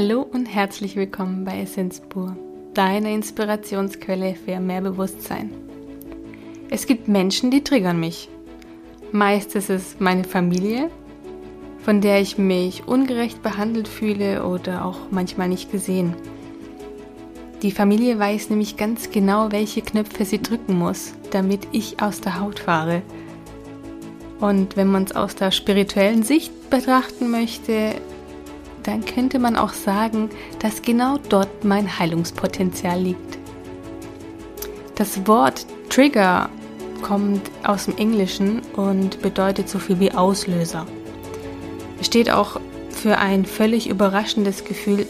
Hallo und herzlich willkommen bei Essenz pur, deiner Inspirationsquelle für mehr Bewusstsein. Es gibt Menschen, die triggern mich. Meist ist es meine Familie, von der ich mich ungerecht behandelt fühle oder auch manchmal nicht gesehen. Die Familie weiß nämlich ganz genau, welche Knöpfe sie drücken muss, damit ich aus der Haut fahre. Und wenn man es aus der spirituellen Sicht betrachten möchte, dann könnte man auch sagen, dass genau dort mein Heilungspotenzial liegt. Das Wort Trigger kommt aus dem Englischen und bedeutet so viel wie Auslöser. Steht auch für ein völlig überraschendes Gefühl,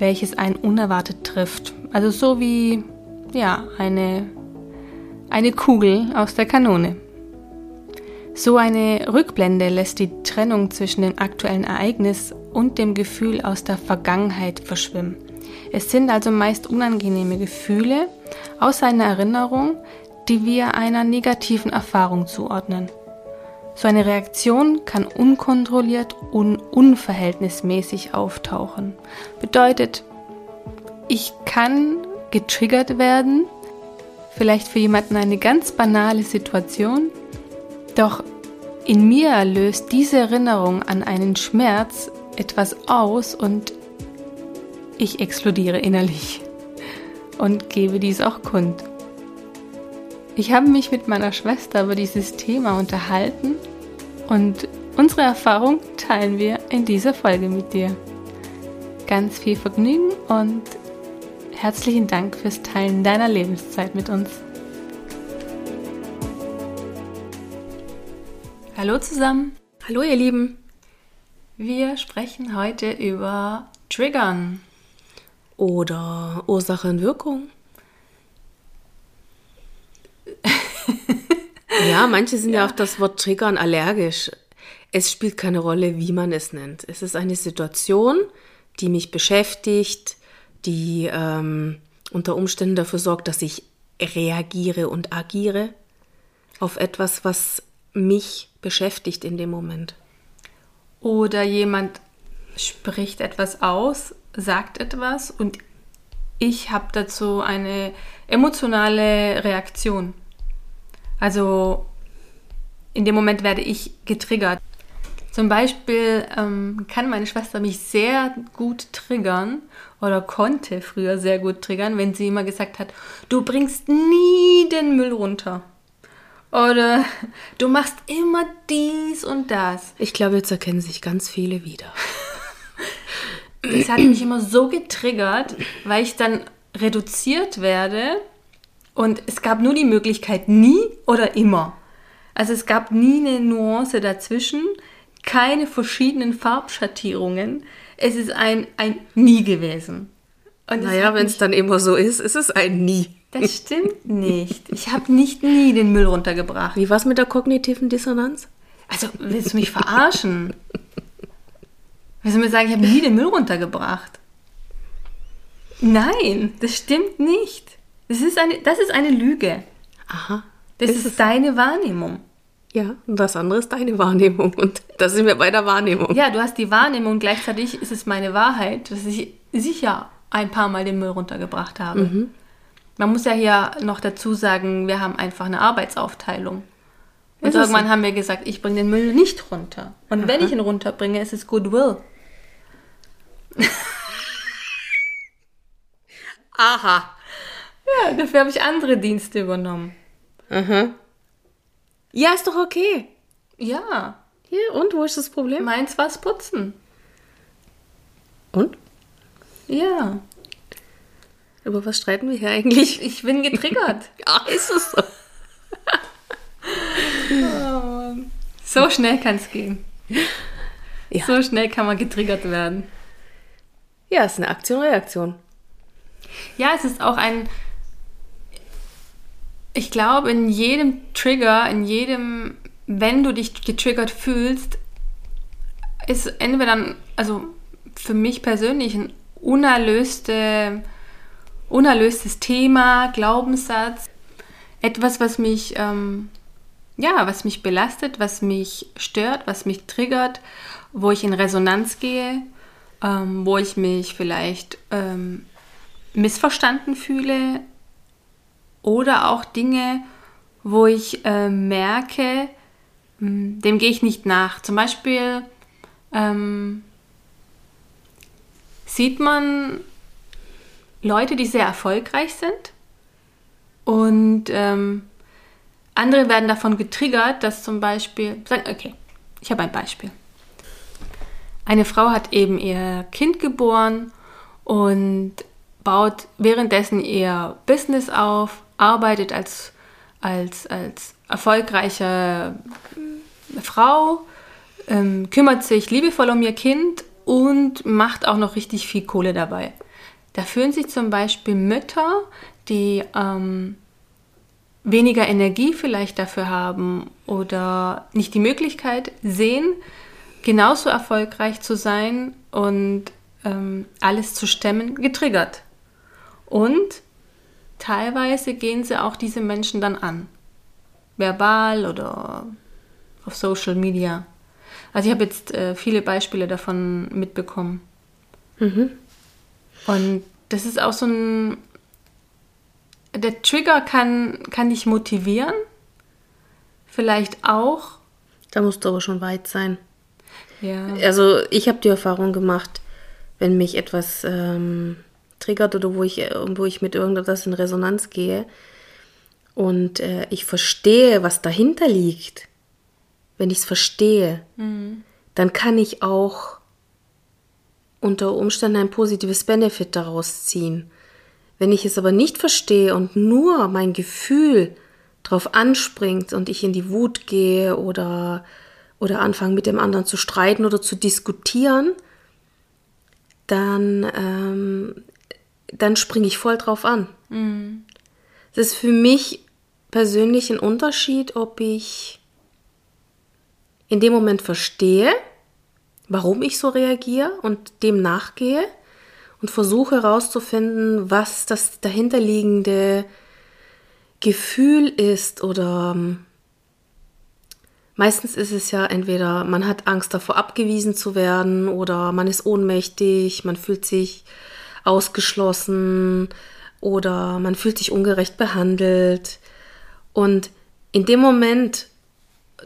welches einen unerwartet trifft. Also so wie ja, eine, eine Kugel aus der Kanone. So eine Rückblende lässt die Trennung zwischen dem aktuellen Ereignis und dem Gefühl aus der Vergangenheit verschwimmen. Es sind also meist unangenehme Gefühle aus einer Erinnerung, die wir einer negativen Erfahrung zuordnen. So eine Reaktion kann unkontrolliert und unverhältnismäßig auftauchen. Bedeutet, ich kann getriggert werden, vielleicht für jemanden eine ganz banale Situation, doch in mir löst diese Erinnerung an einen Schmerz etwas aus und ich explodiere innerlich und gebe dies auch kund. Ich habe mich mit meiner Schwester über dieses Thema unterhalten und unsere Erfahrung teilen wir in dieser Folge mit dir. Ganz viel Vergnügen und herzlichen Dank fürs Teilen deiner Lebenszeit mit uns. Hallo zusammen. Hallo ihr Lieben. Wir sprechen heute über Triggern. Oder Ursache und Wirkung. ja, manche sind ja. ja auf das Wort Triggern allergisch. Es spielt keine Rolle, wie man es nennt. Es ist eine Situation, die mich beschäftigt, die ähm, unter Umständen dafür sorgt, dass ich reagiere und agiere auf etwas, was mich beschäftigt in dem Moment. Oder jemand spricht etwas aus, sagt etwas und ich habe dazu eine emotionale Reaktion. Also in dem Moment werde ich getriggert. Zum Beispiel ähm, kann meine Schwester mich sehr gut triggern oder konnte früher sehr gut triggern, wenn sie immer gesagt hat, du bringst nie den Müll runter. Oder du machst immer dies und das. Ich glaube, jetzt erkennen sich ganz viele wieder. Das hat mich immer so getriggert, weil ich dann reduziert werde und es gab nur die Möglichkeit nie oder immer. Also es gab nie eine Nuance dazwischen, keine verschiedenen Farbschattierungen. Es ist ein, ein Nie gewesen. Und naja, wenn es dann immer so ist, ist es ein Nie. Das stimmt nicht. Ich habe nicht nie den Müll runtergebracht. Wie war es mit der kognitiven Dissonanz? Also, willst du mich verarschen? Willst du mir sagen, ich habe nie den Müll runtergebracht? Nein, das stimmt nicht. Das ist eine, das ist eine Lüge. Aha. Das ist, ist deine Wahrnehmung. Ja, und das andere ist deine Wahrnehmung. Und da sind wir bei der Wahrnehmung. Ja, du hast die Wahrnehmung, gleichzeitig ist es meine Wahrheit, dass ich sicher ein paar Mal den Müll runtergebracht habe. Mhm. Man muss ja hier noch dazu sagen, wir haben einfach eine Arbeitsaufteilung. Und ist irgendwann so? haben wir gesagt, ich bringe den Müll nicht runter. Und Aha. wenn ich ihn runterbringe, ist es Goodwill. Aha. Ja, dafür habe ich andere Dienste übernommen. Aha. Ja, ist doch okay. Ja. Hier, und wo ist das Problem? Meins war's putzen. Und? Ja. Über was streiten wir hier eigentlich? Ich bin getriggert. ja, ist es so. oh, so schnell kann es gehen. Ja. So schnell kann man getriggert werden. Ja, es ist eine Aktion-Reaktion. Ja, es ist auch ein. Ich glaube, in jedem Trigger, in jedem, wenn du dich getriggert fühlst, ist entweder, also für mich persönlich, ein unerlöste unerlöstes Thema, Glaubenssatz, etwas, was mich, ähm, ja, was mich belastet, was mich stört, was mich triggert, wo ich in Resonanz gehe ähm, wo ich mich vielleicht ähm, missverstanden fühle oder auch Dinge, wo ich äh, merke, mh, hm, dem gehe ich nicht nach. Zum Beispiel ähm, sieht man Leute, die sehr erfolgreich sind und ähm, andere werden davon getriggert, dass zum Beispiel, okay, ich habe ein Beispiel. Eine Frau hat eben ihr Kind geboren und baut währenddessen ihr Business auf, arbeitet als, als, als erfolgreiche Frau, ähm, kümmert sich liebevoll um ihr Kind und macht auch noch richtig viel Kohle dabei. Da fühlen sich zum Beispiel Mütter, die ähm, weniger Energie vielleicht dafür haben oder nicht die Möglichkeit sehen, genauso erfolgreich zu sein und ähm, alles zu stemmen, getriggert. Und teilweise gehen sie auch diese Menschen dann an. Verbal oder auf Social Media. Also ich habe jetzt äh, viele Beispiele davon mitbekommen. Mhm. Und das ist auch so ein... Der Trigger kann, kann dich motivieren. Vielleicht auch. Da musst du aber schon weit sein. Ja. Also ich habe die Erfahrung gemacht, wenn mich etwas ähm, triggert oder wo ich, wo ich mit irgendetwas in Resonanz gehe und äh, ich verstehe, was dahinter liegt, wenn ich es verstehe, mhm. dann kann ich auch unter Umständen ein positives Benefit daraus ziehen. Wenn ich es aber nicht verstehe und nur mein Gefühl drauf anspringt und ich in die Wut gehe oder oder anfangen mit dem anderen zu streiten oder zu diskutieren, dann, ähm, dann springe ich voll drauf an. Mhm. Es ist für mich persönlich ein Unterschied, ob ich in dem Moment verstehe, warum ich so reagiere und dem nachgehe und versuche herauszufinden, was das dahinterliegende Gefühl ist oder ähm, Meistens ist es ja entweder, man hat Angst davor, abgewiesen zu werden oder man ist ohnmächtig, man fühlt sich ausgeschlossen oder man fühlt sich ungerecht behandelt. Und in dem Moment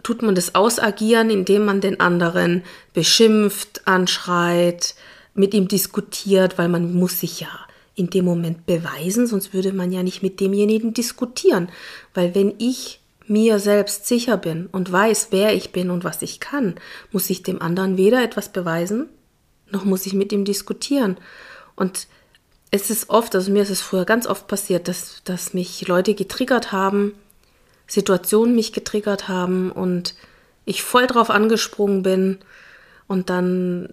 tut man das ausagieren, indem man den anderen beschimpft, anschreit, mit ihm diskutiert, weil man muss sich ja in dem Moment beweisen, sonst würde man ja nicht mit demjenigen diskutieren. Weil wenn ich mir selbst sicher bin und weiß, wer ich bin und was ich kann, muss ich dem anderen weder etwas beweisen, noch muss ich mit ihm diskutieren. Und es ist oft, also mir ist es früher ganz oft passiert, dass, dass mich Leute getriggert haben, Situationen mich getriggert haben und ich voll drauf angesprungen bin und dann,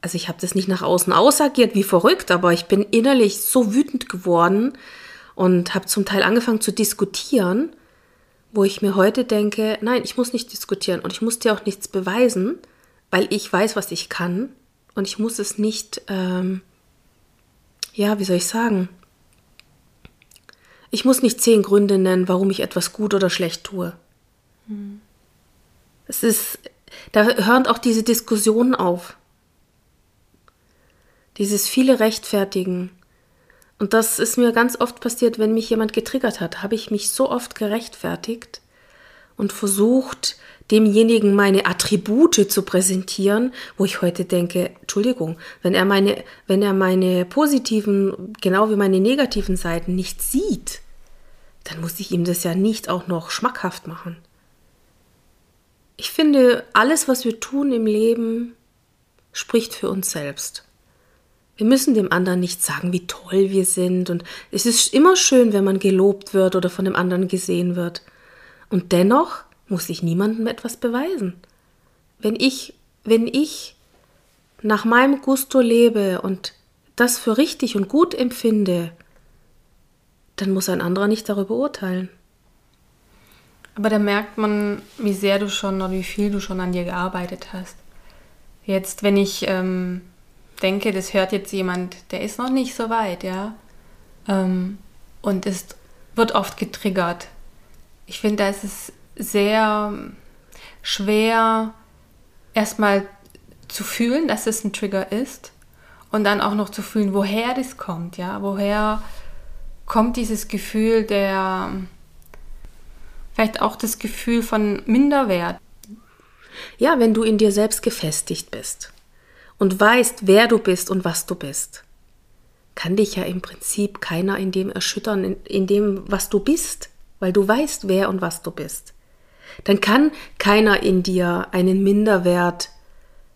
also ich habe das nicht nach außen ausagiert wie verrückt, aber ich bin innerlich so wütend geworden und habe zum Teil angefangen zu diskutieren wo ich mir heute denke, nein, ich muss nicht diskutieren und ich muss dir auch nichts beweisen, weil ich weiß, was ich kann und ich muss es nicht, ähm, ja, wie soll ich sagen? Ich muss nicht zehn Gründe nennen, warum ich etwas gut oder schlecht tue. Hm. Es ist, da hören auch diese Diskussionen auf. Dieses viele Rechtfertigen. Und das ist mir ganz oft passiert, wenn mich jemand getriggert hat, habe ich mich so oft gerechtfertigt und versucht, demjenigen meine Attribute zu präsentieren, wo ich heute denke, Entschuldigung, wenn er meine, wenn er meine positiven, genau wie meine negativen Seiten nicht sieht, dann muss ich ihm das ja nicht auch noch schmackhaft machen. Ich finde, alles, was wir tun im Leben, spricht für uns selbst. Wir müssen dem anderen nicht sagen, wie toll wir sind. Und es ist immer schön, wenn man gelobt wird oder von dem anderen gesehen wird. Und dennoch muss ich niemandem etwas beweisen. Wenn ich, wenn ich nach meinem Gusto lebe und das für richtig und gut empfinde, dann muss ein anderer nicht darüber urteilen. Aber da merkt man, wie sehr du schon oder wie viel du schon an dir gearbeitet hast. Jetzt, wenn ich ähm, denke, das hört jetzt jemand, der ist noch nicht so weit, ja. Ähm, und ist, wird oft getriggert. Ich finde, da ist es sehr schwer, erstmal zu fühlen, dass es ein Trigger ist, Und dann auch noch zu fühlen, woher das kommt, ja, woher kommt dieses Gefühl der, vielleicht auch das Gefühl von Minderwert. Ja, wenn du in dir selbst gefestigt bist und weißt, wer du bist und was du bist, kann dich ja im Prinzip keiner in dem erschüttern, in, in dem, was du bist, weil du weißt, wer und was du bist. Dann kann keiner in dir einen Minderwert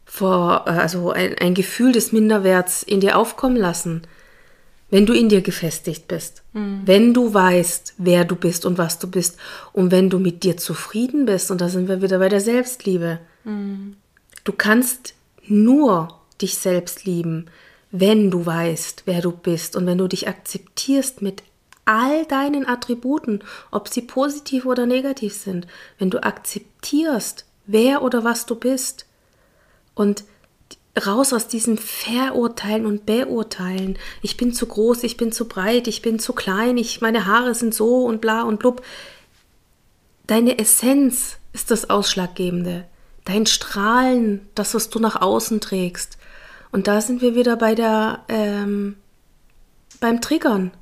vor, also ein, ein Gefühl des Minderwerts in dir aufkommen lassen, wenn du in dir gefestigt bist, mhm. wenn du weißt, wer du bist und was du bist und wenn du mit dir zufrieden bist, und da sind wir wieder bei der Selbstliebe. Mhm. Du kannst nur dich selbst lieben, wenn du weißt, wer du bist und wenn du dich akzeptierst mit all deinen Attributen, ob sie positiv oder negativ sind, wenn du akzeptierst, wer oder was du bist und raus aus diesem Verurteilen und Beurteilen. Ich bin zu groß, ich bin zu breit, ich bin zu klein, ich, meine Haare sind so und bla und blub. Deine Essenz ist das Ausschlaggebende. Dein Strahlen, das, was du nach außen trägst. Und da sind wir wieder bei der, ähm, beim Triggern.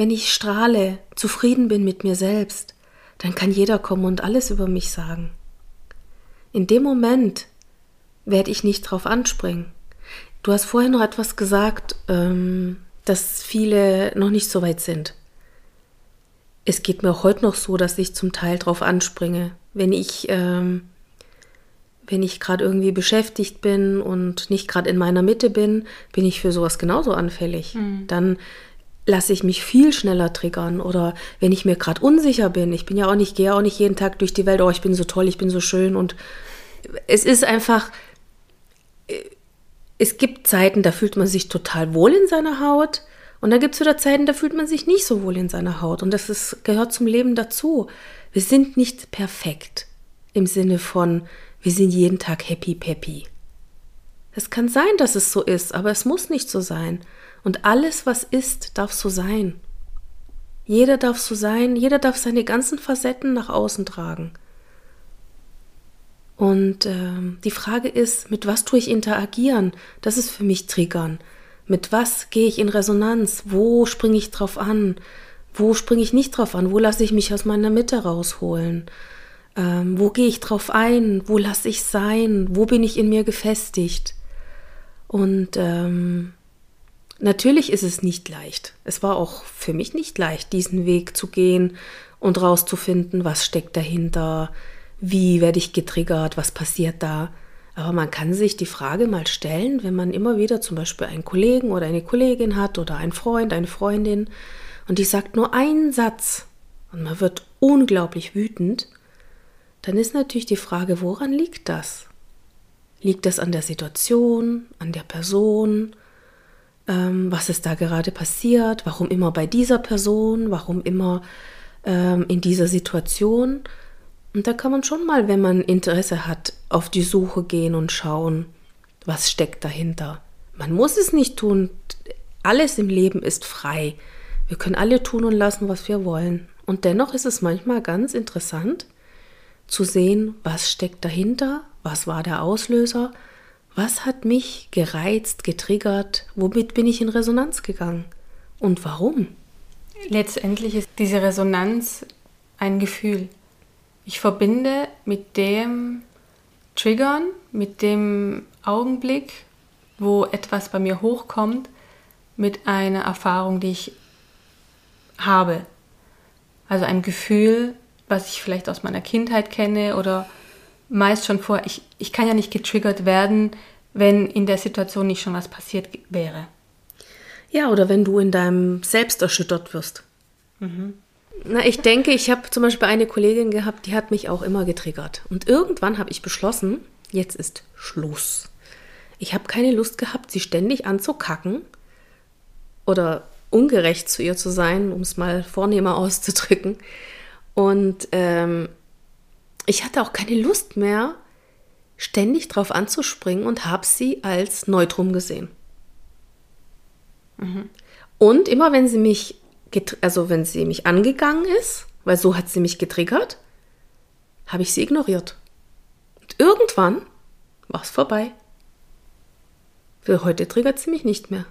Wenn ich strahle, zufrieden bin mit mir selbst, dann kann jeder kommen und alles über mich sagen. In dem Moment werde ich nicht drauf anspringen. Du hast vorher noch etwas gesagt, ähm, dass viele noch nicht so weit sind. Es geht mir auch heute noch so, dass ich zum Teil drauf anspringe. Wenn ich, ähm, wenn ich gerade irgendwie beschäftigt bin und nicht gerade in meiner Mitte bin, bin ich für sowas genauso anfällig. Mhm. Dann lasse ich mich viel schneller triggern. Oder wenn ich mir gerade unsicher bin, ich bin ja auch nicht, gehe auch nicht jeden Tag durch die Welt, oh, ich bin so toll, ich bin so schön und es ist einfach, es gibt Zeiten, da fühlt man sich total wohl in seiner Haut. Und dann gibt es wieder Zeiten, da fühlt man sich nicht so wohl in seiner Haut. Und das ist, gehört zum Leben dazu. Wir sind nicht perfekt im Sinne von, wir sind jeden Tag happy peppy. Es kann sein, dass es so ist, aber es muss nicht so sein. Und alles, was ist, darf so sein. Jeder darf so sein, jeder darf seine ganzen Facetten nach außen tragen. Und äh, die Frage ist, mit was tue ich interagieren? Das ist für mich Triggern. Mit was gehe ich in Resonanz? Wo springe ich drauf an? Wo springe ich nicht drauf an? Wo lasse ich mich aus meiner Mitte rausholen? Ähm, wo gehe ich drauf ein? Wo lasse ich sein? Wo bin ich in mir gefestigt? Und ähm, natürlich ist es nicht leicht. Es war auch für mich nicht leicht, diesen Weg zu gehen und rauszufinden, was steckt dahinter, wie werde ich getriggert, was passiert da. Aber man kann sich die Frage mal stellen, wenn man immer wieder zum Beispiel einen Kollegen oder eine Kollegin hat oder einen Freund, eine Freundin und die sagt nur einen Satz und man wird unglaublich wütend, dann ist natürlich die Frage, woran liegt das? Liegt das an der Situation, an der Person? Ähm, was ist da gerade passiert? Warum immer bei dieser Person? Warum immer ähm, in dieser Situation? Und da kann man schon mal, wenn man Interesse hat, auf die Suche gehen und schauen, was steckt dahinter. Man muss es nicht tun. Alles im Leben ist frei. Wir können alle tun und lassen, was wir wollen. Und dennoch ist es manchmal ganz interessant zu sehen, was steckt dahinter, was war der Auslöser, was hat mich gereizt, getriggert, womit bin ich in Resonanz gegangen und warum. Letztendlich ist diese Resonanz ein Gefühl. Ich verbinde mit dem Triggern, mit dem Augenblick, wo etwas bei mir hochkommt, mit einer Erfahrung, die ich habe. Also ein Gefühl, was ich vielleicht aus meiner Kindheit kenne oder meist schon vor. Ich, ich kann ja nicht getriggert werden, wenn in der Situation nicht schon was passiert wäre. Ja, oder wenn du in deinem Selbst erschüttert wirst. Mhm. Na, ich denke, ich habe zum Beispiel eine Kollegin gehabt, die hat mich auch immer getriggert. Und irgendwann habe ich beschlossen, jetzt ist Schluss. Ich habe keine Lust gehabt, sie ständig anzukacken oder ungerecht zu ihr zu sein, um es mal vornehmer auszudrücken. Und ähm, ich hatte auch keine Lust mehr, ständig drauf anzuspringen und habe sie als Neutrum gesehen. Mhm. Und immer wenn sie mich also wenn sie mich angegangen ist, weil so hat sie mich getriggert, habe ich sie ignoriert. Und irgendwann war es vorbei. Heute triggert sie mich nicht mehr.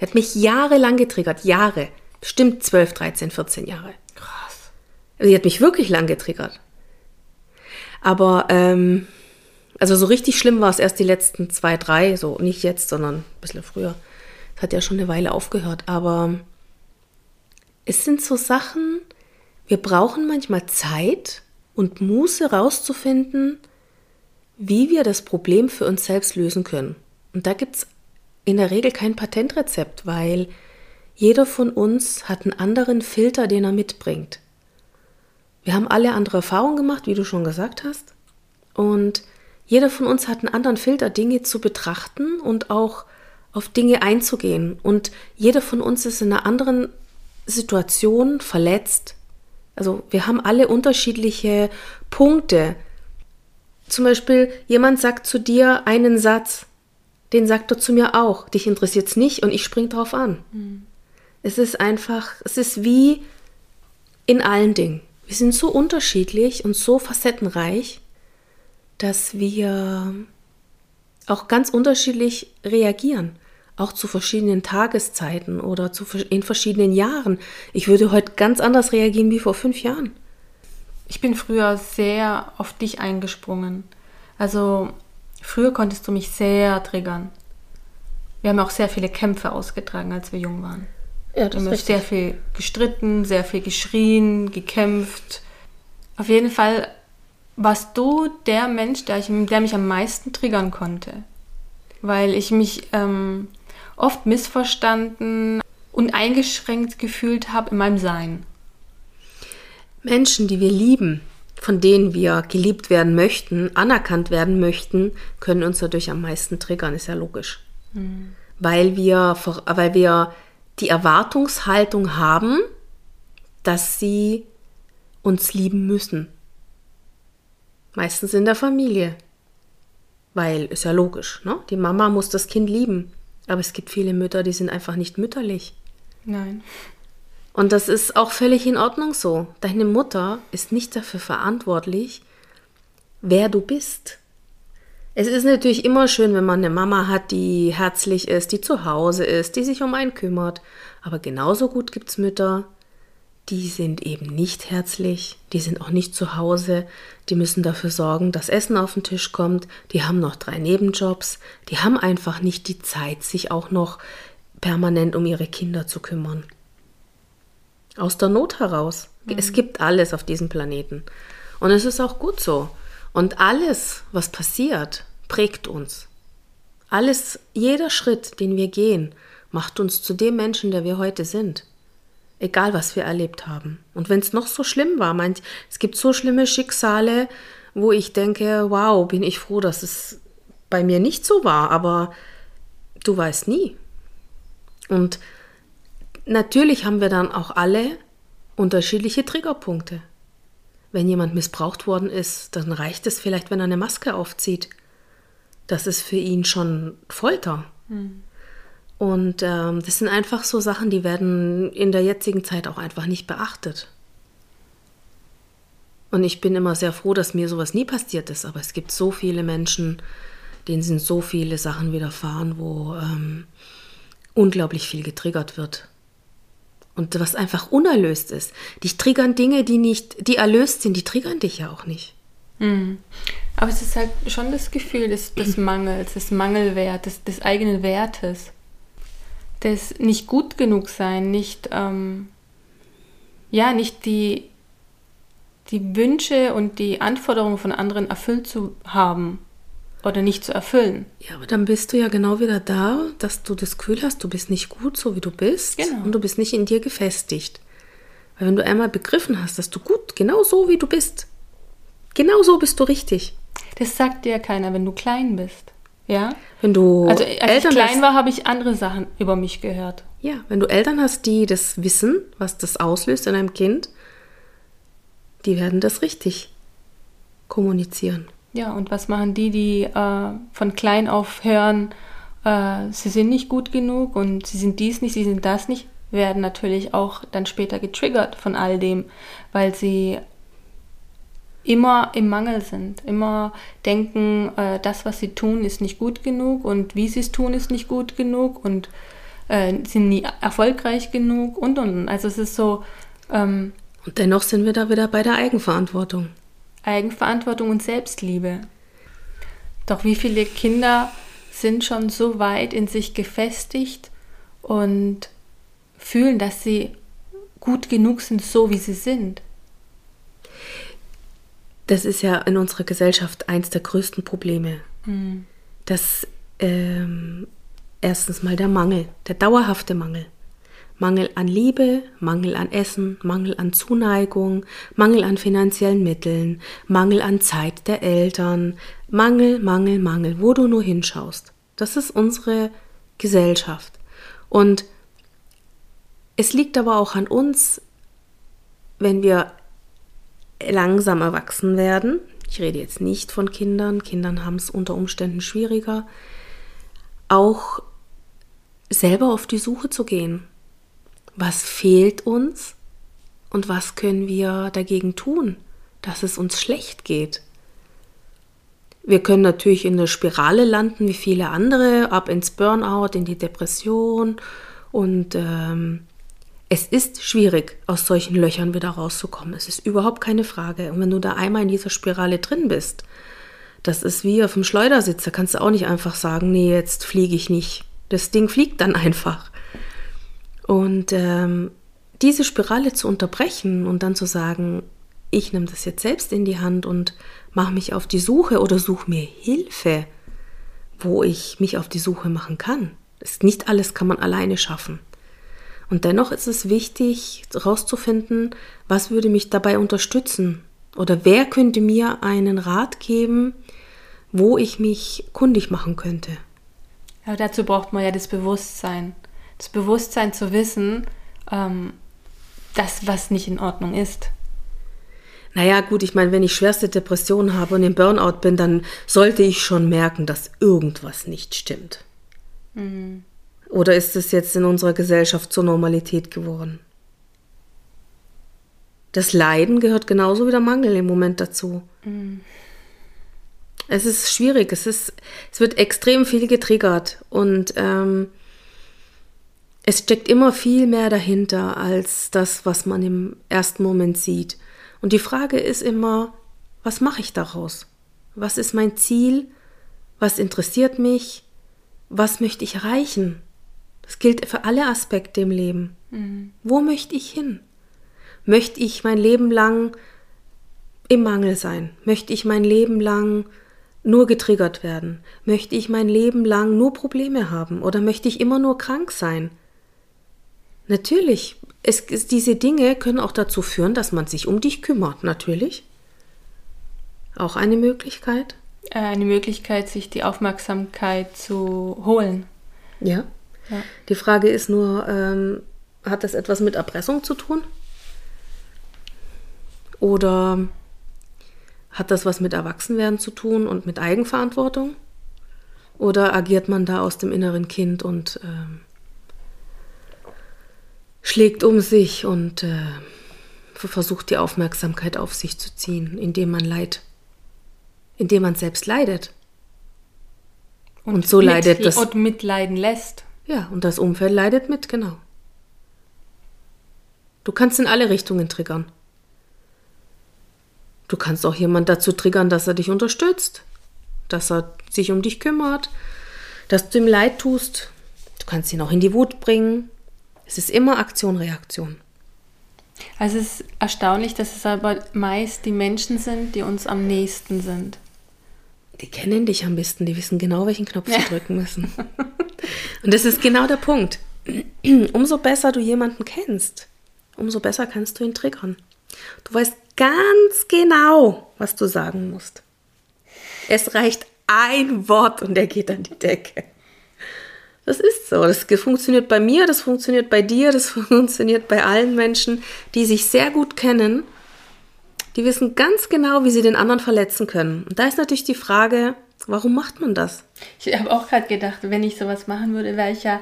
Hat mich jahrelang getriggert, Jahre. Bestimmt 12, 13, 14 Jahre. Krass. Also die hat mich wirklich lang getriggert. Aber, ähm, also so richtig schlimm war es erst die letzten zwei, drei, so nicht jetzt, sondern ein bisschen früher. Das hat ja schon eine Weile aufgehört. Aber es sind so Sachen, wir brauchen manchmal Zeit und Muße rauszufinden, wie wir das Problem für uns selbst lösen können. Und da gibt es in der Regel kein Patentrezept, weil jeder von uns hat einen anderen Filter, den er mitbringt. Wir haben alle andere Erfahrungen gemacht, wie du schon gesagt hast. Und jeder von uns hat einen anderen Filter, Dinge zu betrachten und auch auf Dinge einzugehen. Und jeder von uns ist in einer anderen Situation verletzt. Also wir haben alle unterschiedliche Punkte. Zum Beispiel, jemand sagt zu dir einen Satz, den sagt er zu mir auch. Dich interessiert es nicht und ich spring drauf an. Mhm. Es ist einfach, es ist wie in allen Dingen. Wir sind so unterschiedlich und so facettenreich, dass wir auch ganz unterschiedlich reagieren. Auch zu verschiedenen Tageszeiten oder zu, in verschiedenen Jahren. Ich würde heute ganz anders reagieren wie vor fünf Jahren. Ich bin früher sehr auf dich eingesprungen. Also früher konntest du mich sehr triggern. Wir haben auch sehr viele Kämpfe ausgetragen, als wir jung waren. Ja, das wir haben sehr viel gestritten, sehr viel geschrien, gekämpft. Auf jeden Fall warst du der Mensch, der, ich, der mich am meisten triggern konnte. Weil ich mich ähm, oft missverstanden und eingeschränkt gefühlt habe in meinem Sein. Menschen, die wir lieben, von denen wir geliebt werden möchten, anerkannt werden möchten, können uns dadurch am meisten triggern, ist ja logisch. Mhm. Weil wir, weil wir die Erwartungshaltung haben, dass sie uns lieben müssen. Meistens in der Familie. Weil, ist ja logisch, ne? Die Mama muss das Kind lieben. Aber es gibt viele Mütter, die sind einfach nicht mütterlich. Nein. Und das ist auch völlig in Ordnung so. Deine Mutter ist nicht dafür verantwortlich, wer du bist. Es ist natürlich immer schön, wenn man eine Mama hat, die herzlich ist, die zu Hause ist, die sich um einen kümmert. Aber genauso gut gibt es Mütter, die sind eben nicht herzlich, die sind auch nicht zu Hause, die müssen dafür sorgen, dass Essen auf den Tisch kommt, die haben noch drei Nebenjobs, die haben einfach nicht die Zeit, sich auch noch permanent um ihre Kinder zu kümmern. Aus der Not heraus. Mhm. Es gibt alles auf diesem Planeten. Und es ist auch gut so. Und alles, was passiert, prägt uns. Alles, jeder Schritt, den wir gehen, macht uns zu dem Menschen, der wir heute sind. Egal, was wir erlebt haben. Und wenn es noch so schlimm war, meint, es gibt so schlimme Schicksale, wo ich denke, wow, bin ich froh, dass es bei mir nicht so war, aber du weißt nie. Und natürlich haben wir dann auch alle unterschiedliche Triggerpunkte. Wenn jemand missbraucht worden ist, dann reicht es vielleicht, wenn er eine Maske aufzieht. Das ist für ihn schon Folter. Mhm. Und ähm, das sind einfach so Sachen, die werden in der jetzigen Zeit auch einfach nicht beachtet. Und ich bin immer sehr froh, dass mir sowas nie passiert ist. Aber es gibt so viele Menschen, denen sind so viele Sachen widerfahren, wo ähm, unglaublich viel getriggert wird und was einfach unerlöst ist. Dich triggern Dinge, die nicht, die erlöst sind, die triggern dich ja auch nicht. Mhm. Aber es ist halt schon das Gefühl des, des Mangels, des Mangelwertes, des eigenen Wertes, des nicht gut genug sein, nicht ähm, ja nicht die die Wünsche und die Anforderungen von anderen erfüllt zu haben oder nicht zu erfüllen. Ja, aber dann bist du ja genau wieder da, dass du das Gefühl hast, du bist nicht gut, so wie du bist. Genau. Und du bist nicht in dir gefestigt. Weil wenn du einmal begriffen hast, dass du gut, genau so wie du bist, genau so bist du richtig. Das sagt dir ja keiner, wenn du klein bist. Ja? Wenn du also als Eltern ich klein hast, war, habe ich andere Sachen über mich gehört. Ja, wenn du Eltern hast, die das wissen, was das auslöst in einem Kind, die werden das richtig kommunizieren. Ja, und was machen die, die äh, von klein auf hören, äh, sie sind nicht gut genug und sie sind dies nicht, sie sind das nicht, werden natürlich auch dann später getriggert von all dem, weil sie immer im Mangel sind, immer denken, äh, das, was sie tun, ist nicht gut genug und wie sie es tun, ist nicht gut genug und äh, sind nie erfolgreich genug und und. Also es ist so. Ähm, und dennoch sind wir da wieder bei der Eigenverantwortung. Eigenverantwortung und Selbstliebe. Doch wie viele Kinder sind schon so weit in sich gefestigt und fühlen, dass sie gut genug sind, so wie sie sind? Das ist ja in unserer Gesellschaft eins der größten Probleme. Mhm. Dass ähm, erstens mal der Mangel, der dauerhafte Mangel. Mangel an Liebe, Mangel an Essen, Mangel an Zuneigung, Mangel an finanziellen Mitteln, Mangel an Zeit der Eltern, Mangel, Mangel, Mangel, wo du nur hinschaust. Das ist unsere Gesellschaft. Und es liegt aber auch an uns, wenn wir langsam erwachsen werden. Ich rede jetzt nicht von Kindern, Kindern haben es unter Umständen schwieriger, auch selber auf die Suche zu gehen. Was fehlt uns und was können wir dagegen tun, dass es uns schlecht geht? Wir können natürlich in der Spirale landen, wie viele andere, ab ins Burnout, in die Depression. Und ähm, es ist schwierig, aus solchen Löchern wieder rauszukommen. Es ist überhaupt keine Frage. Und wenn du da einmal in dieser Spirale drin bist, das ist wie auf dem Schleudersitz. Da kannst du auch nicht einfach sagen, nee, jetzt fliege ich nicht. Das Ding fliegt dann einfach. Und ähm, diese Spirale zu unterbrechen und dann zu sagen, ich nehme das jetzt selbst in die Hand und mache mich auf die Suche oder suche mir Hilfe, wo ich mich auf die Suche machen kann. Das nicht alles kann man alleine schaffen. Und dennoch ist es wichtig herauszufinden, was würde mich dabei unterstützen oder wer könnte mir einen Rat geben, wo ich mich kundig machen könnte. Aber dazu braucht man ja das Bewusstsein. Das Bewusstsein zu wissen, ähm, das, was nicht in Ordnung ist. Naja, gut, ich meine, wenn ich schwerste Depressionen habe und im Burnout bin, dann sollte ich schon merken, dass irgendwas nicht stimmt. Mhm. Oder ist es jetzt in unserer Gesellschaft zur Normalität geworden? Das Leiden gehört genauso wie der Mangel im Moment dazu. Mhm. Es ist schwierig, es, ist, es wird extrem viel getriggert und ähm, es steckt immer viel mehr dahinter als das, was man im ersten Moment sieht. Und die Frage ist immer, was mache ich daraus? Was ist mein Ziel? Was interessiert mich? Was möchte ich erreichen? Das gilt für alle Aspekte im Leben. Mhm. Wo möchte ich hin? Möchte ich mein Leben lang im Mangel sein? Möchte ich mein Leben lang nur getriggert werden? Möchte ich mein Leben lang nur Probleme haben? Oder möchte ich immer nur krank sein? Natürlich es, es, diese Dinge können auch dazu führen, dass man sich um dich kümmert, natürlich. Auch eine Möglichkeit. Äh, eine Möglichkeit, sich die Aufmerksamkeit zu holen. Ja. ja. Die Frage ist nur, ähm, hat das etwas mit Erpressung zu tun? Oder hat das was mit Erwachsenwerden zu tun und mit Eigenverantwortung? Oder agiert man da aus dem inneren Kind und ähm, schlägt um sich und äh, versucht die Aufmerksamkeit auf sich zu ziehen, indem man leid, indem man selbst leidet. Und, und so leidet das. Und mitleiden lässt. Ja, und das Umfeld leidet mit, genau. Du kannst in alle Richtungen triggern. Du kannst auch jemand dazu triggern, dass er dich unterstützt, dass er sich um dich kümmert, dass du ihm leid tust. Du kannst ihn auch in die Wut bringen, es ist immer Aktion, Reaktion. Also es ist erstaunlich, dass es aber meist die Menschen sind, die uns am nächsten sind. Die kennen dich am besten, die wissen genau, welchen Knopf ja. sie drücken müssen. Und das ist genau der Punkt. Umso besser du jemanden kennst, umso besser kannst du ihn triggern. Du weißt ganz genau, was du sagen musst. Es reicht ein Wort und er geht an die Decke. Das ist so. Das funktioniert bei mir, das funktioniert bei dir, das funktioniert bei allen Menschen, die sich sehr gut kennen. Die wissen ganz genau, wie sie den anderen verletzen können. Und da ist natürlich die Frage, warum macht man das? Ich habe auch gerade gedacht, wenn ich sowas machen würde, wäre ich ja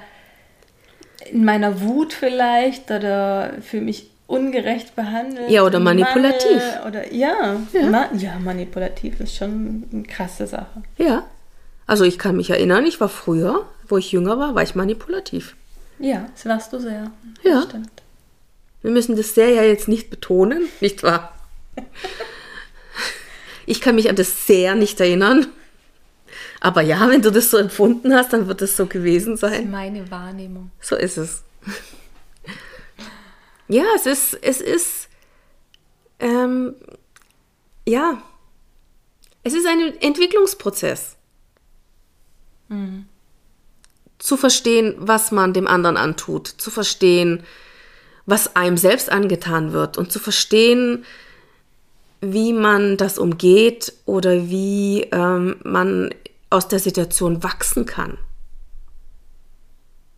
in meiner Wut vielleicht oder für mich ungerecht behandelt. Ja, oder manipulativ. Mangel Oder, ja, Ja. Ma ja, manipulativ ist schon eine krasse Sache. Ja. Also ich kann mich erinnern, ich war früher, wo ich jünger war, war ich manipulativ. Ja, das warst du sehr. Ja. Das stimmt. Wir müssen das sehr ja jetzt nicht betonen, nicht wahr? Ich kann mich an das sehr nicht erinnern. Aber ja, wenn du das so empfunden hast, dann wird es so gewesen Das ist sein. meine Wahrnehmung. So ist es. Ja, es ist, es ist, ähm, ja, es ist ein Entwicklungsprozess. Zu verstehen, was man dem anderen antut, zu verstehen, was einem selbst angetan wird und zu verstehen, wie man das umgeht oder wie ähm, man aus der Situation wachsen kann.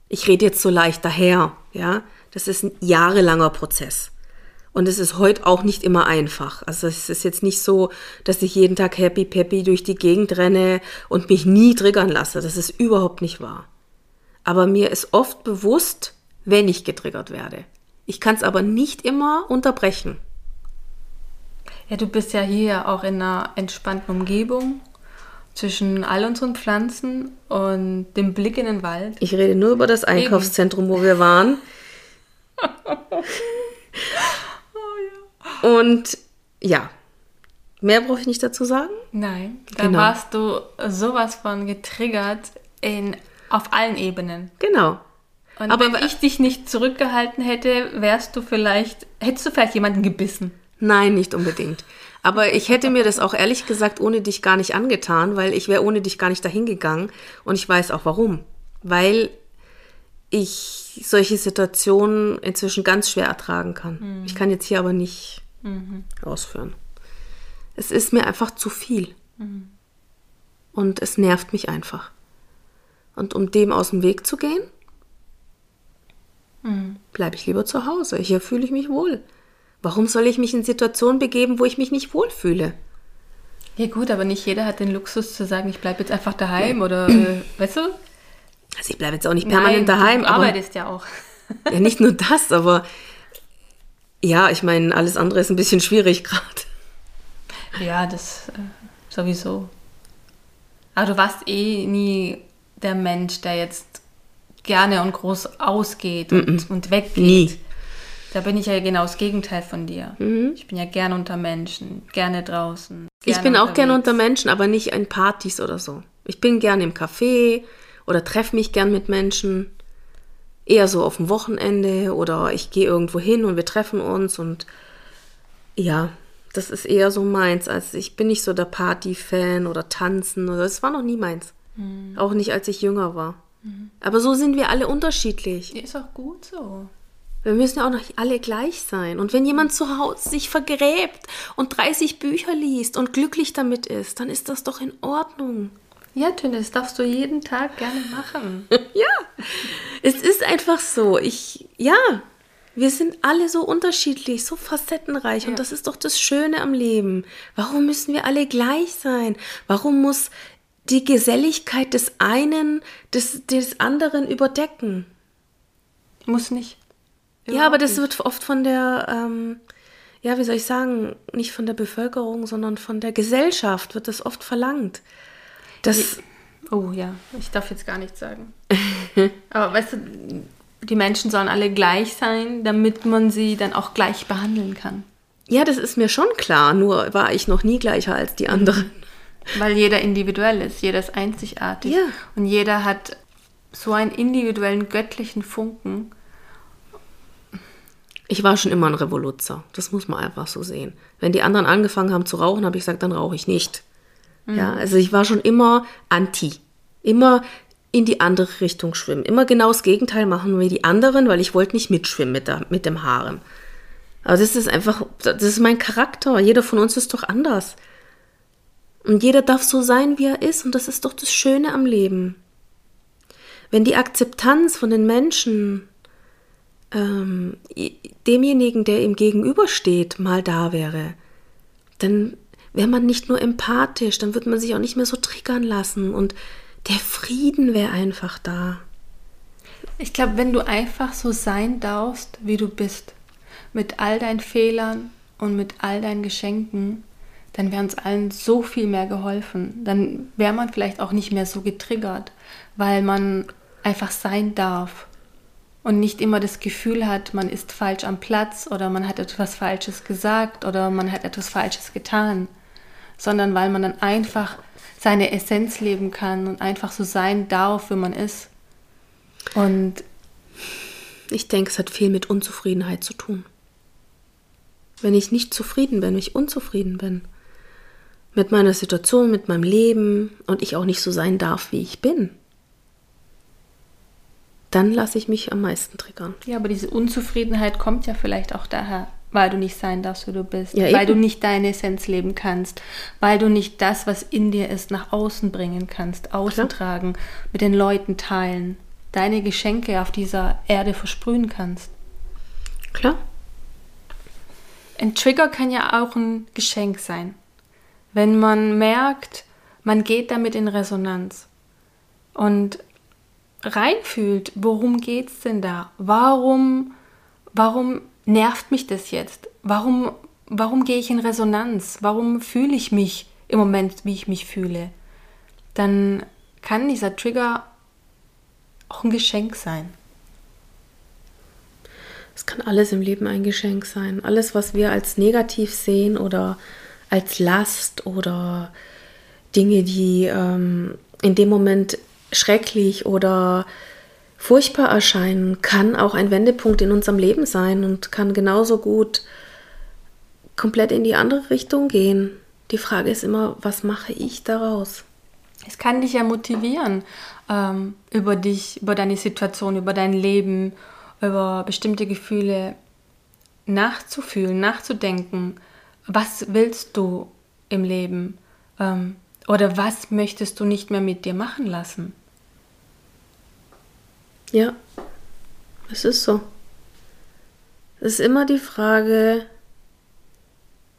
Ich rede jetzt so leicht daher, ja. Das ist ein jahrelanger Prozess. Und es ist heute auch nicht immer einfach. Also es ist jetzt nicht so, dass ich jeden Tag happy peppy durch die Gegend renne und mich nie triggern lasse. Das ist überhaupt nicht wahr. Aber mir ist oft bewusst, wenn ich getriggert werde. Ich kann es aber nicht immer unterbrechen. Ja, du bist ja hier auch in einer entspannten Umgebung zwischen all unseren Pflanzen und dem Blick in den Wald. Ich rede nur über das Einkaufszentrum, wo wir waren. Und ja, mehr brauche ich nicht dazu sagen. Nein, da Genau. warst du sowas von getriggert in, auf allen Ebenen. Genau. Und Aber wenn ich dich nicht zurückgehalten hätte, wärst du vielleicht, hättest du vielleicht jemanden gebissen. Nein, nicht unbedingt. Aber ich hätte mir das auch ehrlich gesagt ohne dich gar nicht angetan, weil ich wäre ohne dich gar nicht dahin gegangen. Und ich weiß auch warum. Weil ich solche Situationen inzwischen ganz schwer ertragen kann. Ich kann jetzt hier aber nicht ausführen. Es ist mir einfach zu viel. Und es nervt mich einfach. Und um dem aus dem Weg zu gehen, bleibe ich lieber zu Hause. Hier fühle ich mich wohl. Warum soll ich mich in Situationen begeben, wo ich mich nicht wohlfühle? Ja gut, aber nicht jeder hat den Luxus zu sagen, ich bleibe jetzt einfach daheim oder, äh, weißt du? Also ich bleibe jetzt auch nicht permanent Nein, daheim, Du aber arbeitest ja auch. ja, nicht nur das, aber ja, ich meine, alles andere ist ein bisschen schwierig gerade. Ja, das äh, sowieso. Aber du warst eh nie der Mensch, der jetzt gerne und groß ausgeht und, und weggeht. Nie. Da bin ich ja genau das Gegenteil von dir. Ich bin ja gerne unter Menschen, gerne draußen. Ich gerne bin auch gerne unterwegs. unter Menschen, aber nicht in Partys oder so. Ich bin gerne im Café oder treffe mich gern mit Menschen. Eher so auf dem Wochenende oder ich gehe irgendwo hin und wir treffen uns und ja, das ist eher so meins. Als ich bin nicht so der Party-Fan oder tanzen oder das war noch nie meins. Auch nicht, als ich jünger war. Aber so sind wir alle unterschiedlich. Ist auch gut so. Wir müssen ja auch nicht alle gleich sein. Und wenn jemand zu Hause sich vergräbt und 30 Bücher liest und glücklich damit ist, dann ist das doch in Ordnung. Ja, Tünne, das darfst du jeden Tag gerne machen. Ja, es ist einfach so. Ich, ja, wir sind alle so unterschiedlich, so facettenreich. Ja. Und das ist doch das Schöne am Leben. Warum müssen wir alle gleich sein? Warum muss die Geselligkeit des einen des, des anderen überdecken? Muss nicht. Ja, aber das Überhaupt wird oft von der, ähm, ja, wie soll ich sagen, nicht von der Bevölkerung, sondern von der Gesellschaft wird das oft verlangt. Das. Oh ja, ich darf jetzt gar nichts sagen. aber weißt du, die Menschen sollen alle gleich sein, damit man sie dann auch gleich behandeln kann. ja, das ist mir schon klar, nur war ich noch nie gleicher als die anderen. Weil jeder individuell ist, jeder ist einzigartig. Ja. Und jeder hat so einen individuellen göttlichen Funken. Ich war schon immer ein Revoluzer, das muss man einfach so sehen. Wenn die anderen angefangen haben zu rauchen, habe ich gesagt, dann rauche ich nicht. Ja, also ich war schon immer anti, immer in die andere Richtung schwimmen, immer genau das Gegenteil machen wie die anderen, weil ich wollte nicht mitschwimmen mit, der, mit dem Haaren. Aber das ist einfach, das ist mein Charakter. Jeder von uns ist doch anders. Und jeder darf so sein, wie er ist. Und das ist doch das Schöne am Leben. Wenn die Akzeptanz von den Menschen ähm, demjenigen, der ihm gegenübersteht, mal da wäre, dann wäre man nicht nur empathisch, dann würde man sich auch nicht mehr so triggern lassen und der Frieden wäre einfach da. Ich glaube, wenn du einfach so sein darfst, wie du bist. mit all deinen Fehlern und mit all deinen Geschenken, dann wäre uns allen so viel mehr geholfen. Dann wäre man vielleicht auch nicht mehr so getriggert, weil man einfach sein darf und nicht immer das Gefühl hat, man ist falsch am Platz oder man hat etwas Falsches gesagt oder man hat etwas Falsches getan, sondern weil man dann einfach seine Essenz leben kann und einfach so sein darf, wie man ist. Und ich denke, es hat viel mit Unzufriedenheit zu tun. Wenn ich nicht zufrieden bin, wenn ich unzufrieden bin mit meiner Situation, mit meinem Leben und ich auch nicht so sein darf, wie ich bin, dann lasse ich mich am meisten triggern. Ja, aber diese Unzufriedenheit kommt ja vielleicht auch daher, weil du nicht sein darfst, wie du bist, ja, weil du nicht deine Essenz leben kannst, weil du nicht das, was in dir ist, nach außen bringen kannst, außen Klar. mit den Leuten teilen, deine Geschenke auf dieser Erde versprühen kannst. Klar. Ein Trigger kann ja auch ein Geschenk sein. Wenn man merkt, man geht damit in Resonanz und reinfühlt, worum geht es denn da? Warum, warum nervt mich das jetzt? Warum, warum gehe ich in Resonanz? Warum fühle ich mich im Moment, wie ich mich fühle? Dann kann dieser Trigger auch ein Geschenk sein. Es kann alles im Leben ein Geschenk sein. Alles, was wir als negativ sehen oder als Last oder Dinge, die ähm, in dem Moment schrecklich oder furchtbar erscheinen, kann auch ein Wendepunkt in unserem Leben sein und kann genauso gut komplett in die andere Richtung gehen. Die Frage ist immer, was mache ich daraus? Es kann dich ja motivieren, ähm, über dich, über deine Situation, über dein Leben, über bestimmte Gefühle nachzufühlen, nachzudenken. Was willst du im Leben? Ähm, oder was möchtest du nicht mehr mit dir machen lassen? Ja, es ist so. Es ist immer die Frage,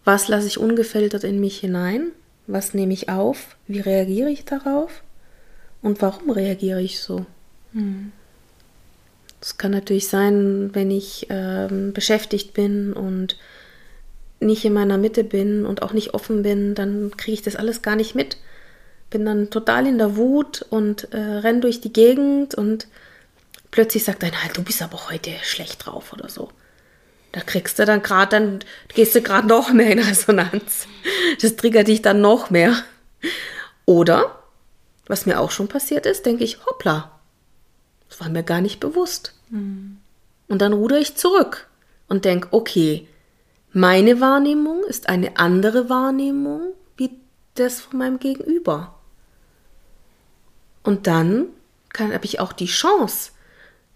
was lasse ich ungefiltert in mich hinein? Was nehme ich auf? Wie reagiere ich darauf? Und warum reagiere ich so? Hm. Es kann natürlich sein, wenn ich ähm, beschäftigt bin und nicht in meiner Mitte bin und auch nicht offen bin, dann kriege ich das alles gar nicht mit. Bin dann total in der Wut und äh, renn durch die Gegend und plötzlich sagt einer, halt, du bist aber heute schlecht drauf oder so. Da kriegst du dann gerade, dann gehst du gerade noch mehr in Resonanz. Das triggert dich dann noch mehr. Oder, was mir auch schon passiert ist, denke ich, hoppla, das war mir gar nicht bewusst. Mhm. Und dann ruder ich zurück und denke, okay, meine Wahrnehmung ist eine andere Wahrnehmung wie das von meinem Gegenüber. Und dann habe ich auch die Chance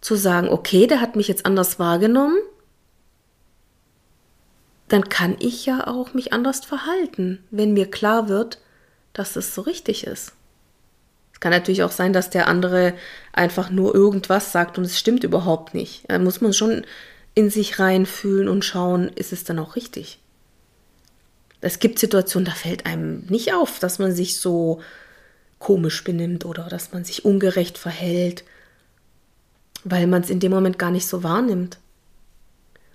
zu sagen, okay, der hat mich jetzt anders wahrgenommen, dann kann ich ja auch mich anders verhalten, wenn mir klar wird, dass es so richtig ist. Es kann natürlich auch sein, dass der andere einfach nur irgendwas sagt und es stimmt überhaupt nicht. Da muss man schon in sich reinfühlen und schauen, ist es dann auch richtig. Es gibt Situationen, da fällt einem nicht auf, dass man sich so komisch benimmt oder dass man sich ungerecht verhält, weil man es in dem Moment gar nicht so wahrnimmt.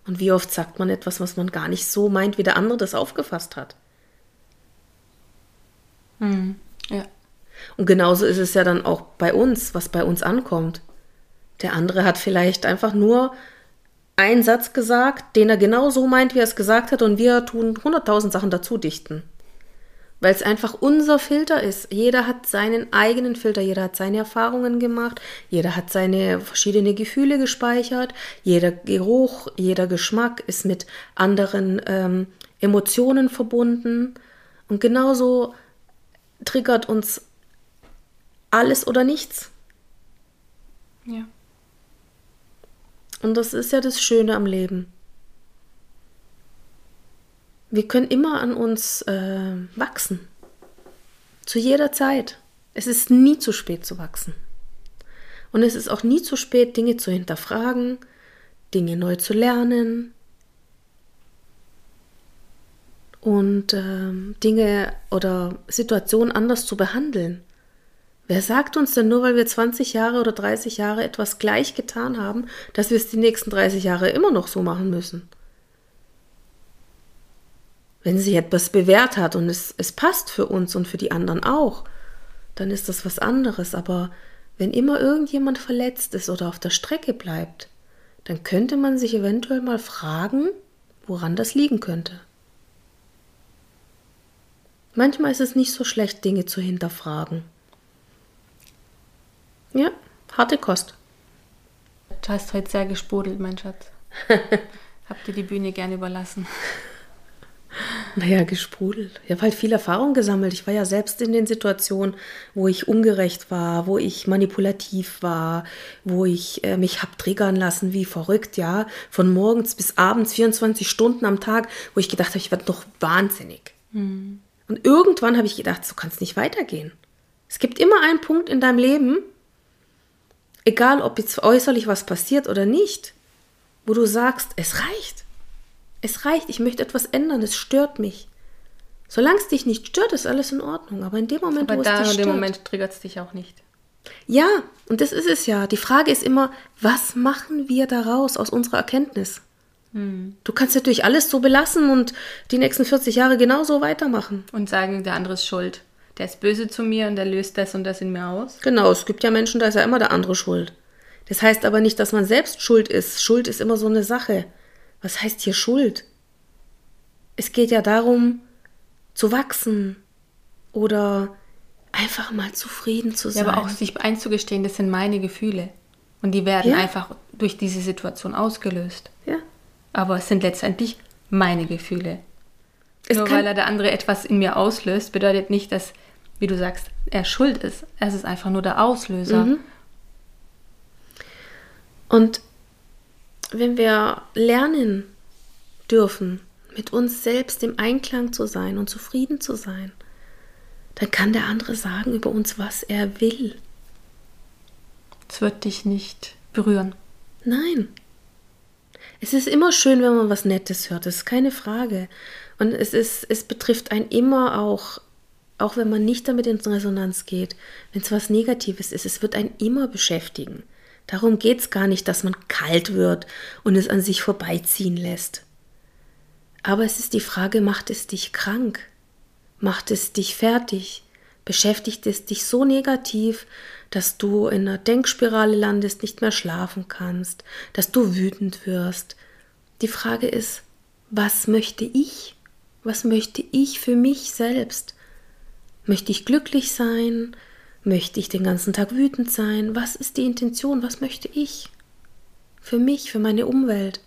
Und wie oft sagt man etwas, was man gar nicht so meint, wie der andere das aufgefasst hat. Hm, ja. Und genauso ist es ja dann auch bei uns, was bei uns ankommt. Der andere hat vielleicht einfach nur einen Satz gesagt, den er genau so meint, wie er es gesagt hat, und wir tun hunderttausend Sachen dazu dichten. Weil es einfach unser Filter ist. Jeder hat seinen eigenen Filter, jeder hat seine Erfahrungen gemacht, jeder hat seine verschiedenen Gefühle gespeichert, jeder Geruch, jeder Geschmack ist mit anderen ähm, Emotionen verbunden. Und genauso triggert uns alles oder nichts. Ja. Und das ist ja das Schöne am Leben. Wir können immer an uns äh, wachsen. Zu jeder Zeit. Es ist nie zu spät zu wachsen. Und es ist auch nie zu spät, Dinge zu hinterfragen, Dinge neu zu lernen und äh, Dinge oder Situationen anders zu behandeln. Wer sagt uns denn nur, weil wir 20 Jahre oder 30 Jahre etwas gleich getan haben, dass wir es die nächsten 30 Jahre immer noch so machen müssen? Wenn sich etwas bewährt hat und es, es passt für uns und für die anderen auch, dann ist das was anderes. Aber wenn immer irgendjemand verletzt ist oder auf der Strecke bleibt, dann könnte man sich eventuell mal fragen, woran das liegen könnte. Manchmal ist es nicht so schlecht, Dinge zu hinterfragen. Ja, harte Kost. Du hast heute sehr gesprudelt, mein Schatz. Hab dir die Bühne gern überlassen. Naja, gesprudelt. Ich habe halt viel Erfahrung gesammelt. Ich war ja selbst in den Situationen, wo ich ungerecht war, wo ich manipulativ war, wo ich äh, mich hab triggern lassen, wie verrückt, ja. Von morgens bis abends, 24 Stunden am Tag, wo ich gedacht habe, ich werde doch wahnsinnig. Mhm. Und irgendwann habe ich gedacht, so kann es nicht weitergehen. Es gibt immer einen Punkt in deinem Leben, egal ob jetzt äußerlich was passiert oder nicht, wo du sagst, es reicht. Es reicht, ich möchte etwas ändern, es stört mich. Solange es dich nicht stört, ist alles in Ordnung. Aber in dem Moment, Aber wo da es dich in stört. dem Moment triggert es dich auch nicht. Ja, und das ist es ja. Die Frage ist immer, was machen wir daraus aus unserer Erkenntnis? Hm. Du kannst natürlich alles so belassen und die nächsten 40 Jahre genauso weitermachen. Und sagen, der andere ist schuld. Der ist böse zu mir und der löst das und das in mir aus. Genau, es gibt ja Menschen, da ist ja immer der andere schuld. Das heißt aber nicht, dass man selbst schuld ist. Schuld ist immer so eine Sache. Was heißt hier Schuld? Es geht ja darum, zu wachsen oder einfach mal zufrieden zu sein. Ja, aber auch sich einzugestehen, das sind meine Gefühle. Und die werden Ja. einfach durch diese Situation ausgelöst. ja. Aber es sind letztendlich meine Gefühle. Es Nur weil er der andere etwas in mir auslöst, bedeutet nicht, dass, wie du sagst, er schuld ist. Es ist einfach nur der Auslöser. Mhm. Und wenn wir lernen dürfen, mit uns selbst im Einklang zu sein und zufrieden zu sein, dann kann der andere sagen über uns, was er will. Es wird dich nicht berühren. Nein. Es ist immer schön, wenn man was Nettes hört, das ist keine Frage. Und es, ist, es betrifft einen immer auch, auch wenn man nicht damit in Resonanz geht, wenn es was Negatives ist, es wird einen immer beschäftigen. Darum geht es gar nicht, dass man kalt wird und es an sich vorbeiziehen lässt. Aber es ist die Frage, macht es dich krank? Macht es dich fertig? Beschäftigt es dich so negativ, dass du in einer Denkspirale landest, nicht mehr schlafen kannst, dass du wütend wirst? Die Frage ist, was möchte ich? Was möchte ich für mich selbst? Möchte ich glücklich sein? Möchte ich den ganzen Tag wütend sein? Was ist die Intention? Was möchte ich? Für mich, für meine Umwelt.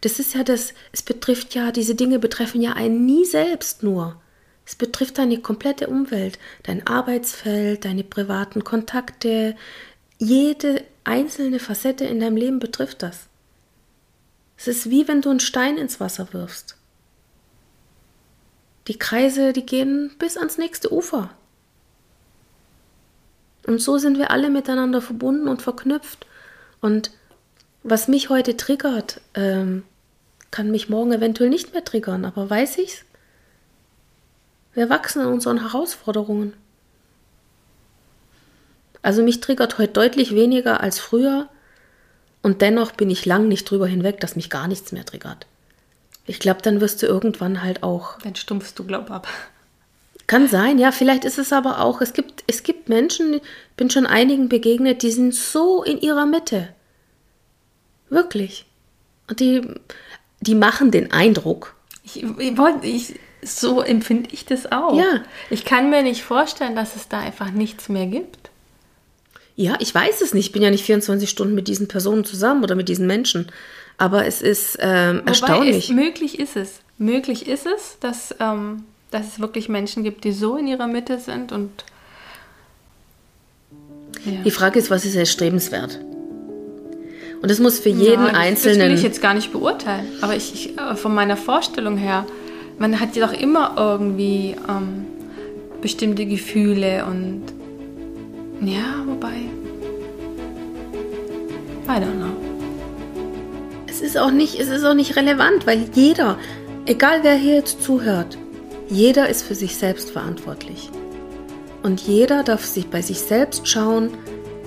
Das ist ja das, es betrifft ja, diese Dinge betreffen ja einen nie selbst nur. Es betrifft deine komplette Umwelt, dein Arbeitsfeld, deine privaten Kontakte. Jede einzelne Facette in deinem Leben betrifft das. Es ist wie wenn du einen Stein ins Wasser wirfst. Die Kreise, die gehen bis ans nächste Ufer. Und so sind wir alle miteinander verbunden und verknüpft. Und was mich heute triggert, ähm, kann mich morgen eventuell nicht mehr triggern, aber weiß ich's? Wir wachsen an unseren Herausforderungen. Also mich triggert heute deutlich weniger als früher und dennoch bin ich lang nicht drüber hinweg, dass mich gar nichts mehr triggert. Ich glaube, dann wirst du irgendwann halt auch Dann stumpfst du, glaub ab. kann sein, ja, vielleicht ist es aber auch, es gibt, es gibt Menschen, ich bin schon einigen begegnet, die sind so in ihrer Mitte. Wirklich. Und die, die machen den Eindruck. Ich, ich wollte, ich, so empfinde ich das auch. Ja. Ich kann mir nicht vorstellen, dass es da einfach nichts mehr gibt. Ja, ich weiß es nicht. Ich bin ja nicht 24 Stunden mit diesen Personen zusammen oder mit diesen Menschen. Aber es ist ähm, erstaunlich. Es, möglich ist es. Möglich ist es, dass, ähm, dass es wirklich Menschen gibt, die so in ihrer Mitte sind und ja. Die Frage ist, was ist erstrebenswert? Und es muss für jeden ja, das- Einzelnen. Das will ich jetzt gar nicht beurteilen. Aber ich, ich äh, von meiner Vorstellung her, man hat ja doch immer irgendwie ähm, bestimmte Gefühle und ja, wobei. I don't know. Es ist auch nicht, es ist auch nicht relevant, weil jeder, egal wer hier jetzt zuhört, jeder ist für sich selbst verantwortlich. Und jeder darf sich bei sich selbst schauen,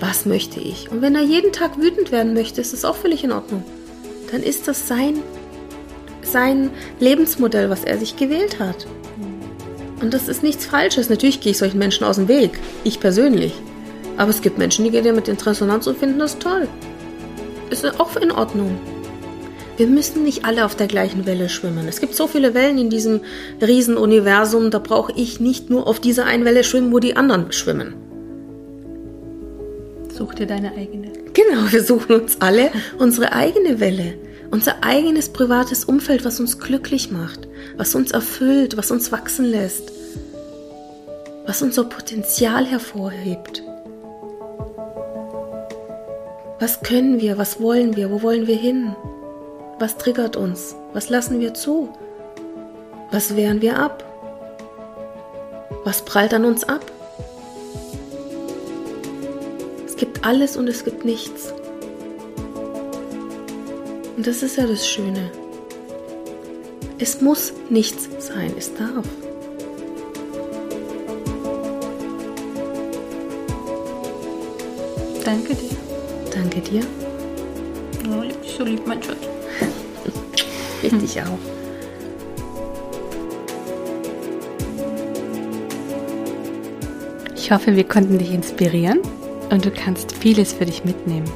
was möchte ich. Und wenn er jeden Tag wütend werden möchte, ist das auch völlig in Ordnung. Dann ist das sein, sein Lebensmodell, was er sich gewählt hat. Und das ist nichts Falsches. Natürlich gehe ich solchen Menschen aus dem Weg. Ich persönlich. Aber es gibt Menschen, die gehen damit in Resonanz und finden das toll. Ist auch in Ordnung. Wir müssen nicht alle auf der gleichen Welle schwimmen. Es gibt so viele Wellen in diesem Riesenuniversum, da brauche ich nicht nur auf dieser einen Welle schwimmen, wo die anderen schwimmen. Such dir deine eigene. Genau, wir suchen uns alle unsere eigene Welle. Unser eigenes privates Umfeld, was uns glücklich macht, was uns erfüllt, was uns wachsen lässt, was unser Potenzial hervorhebt. Was können wir? Was wollen wir? Wo wollen wir hin? Was triggert uns? Was lassen wir zu? Was wehren wir ab? Was prallt an uns ab? Es gibt alles und es gibt nichts. Und das ist ja das Schöne. Es muss nichts sein, es darf. Danke dir. Danke dir. Oh, dich so lieb, mein Schatz. Ich dich auch. Ich hoffe, wir konnten dich inspirieren und du kannst vieles für dich mitnehmen.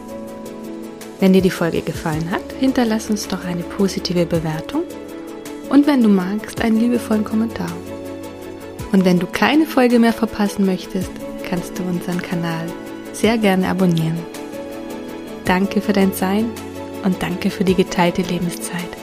Wenn dir die Folge gefallen hat, hinterlass uns doch eine positive Bewertung und wenn du magst, einen liebevollen Kommentar. Und wenn du keine Folge mehr verpassen möchtest, kannst du unseren Kanal sehr gerne abonnieren. Danke für dein Sein und danke für die geteilte Lebenszeit.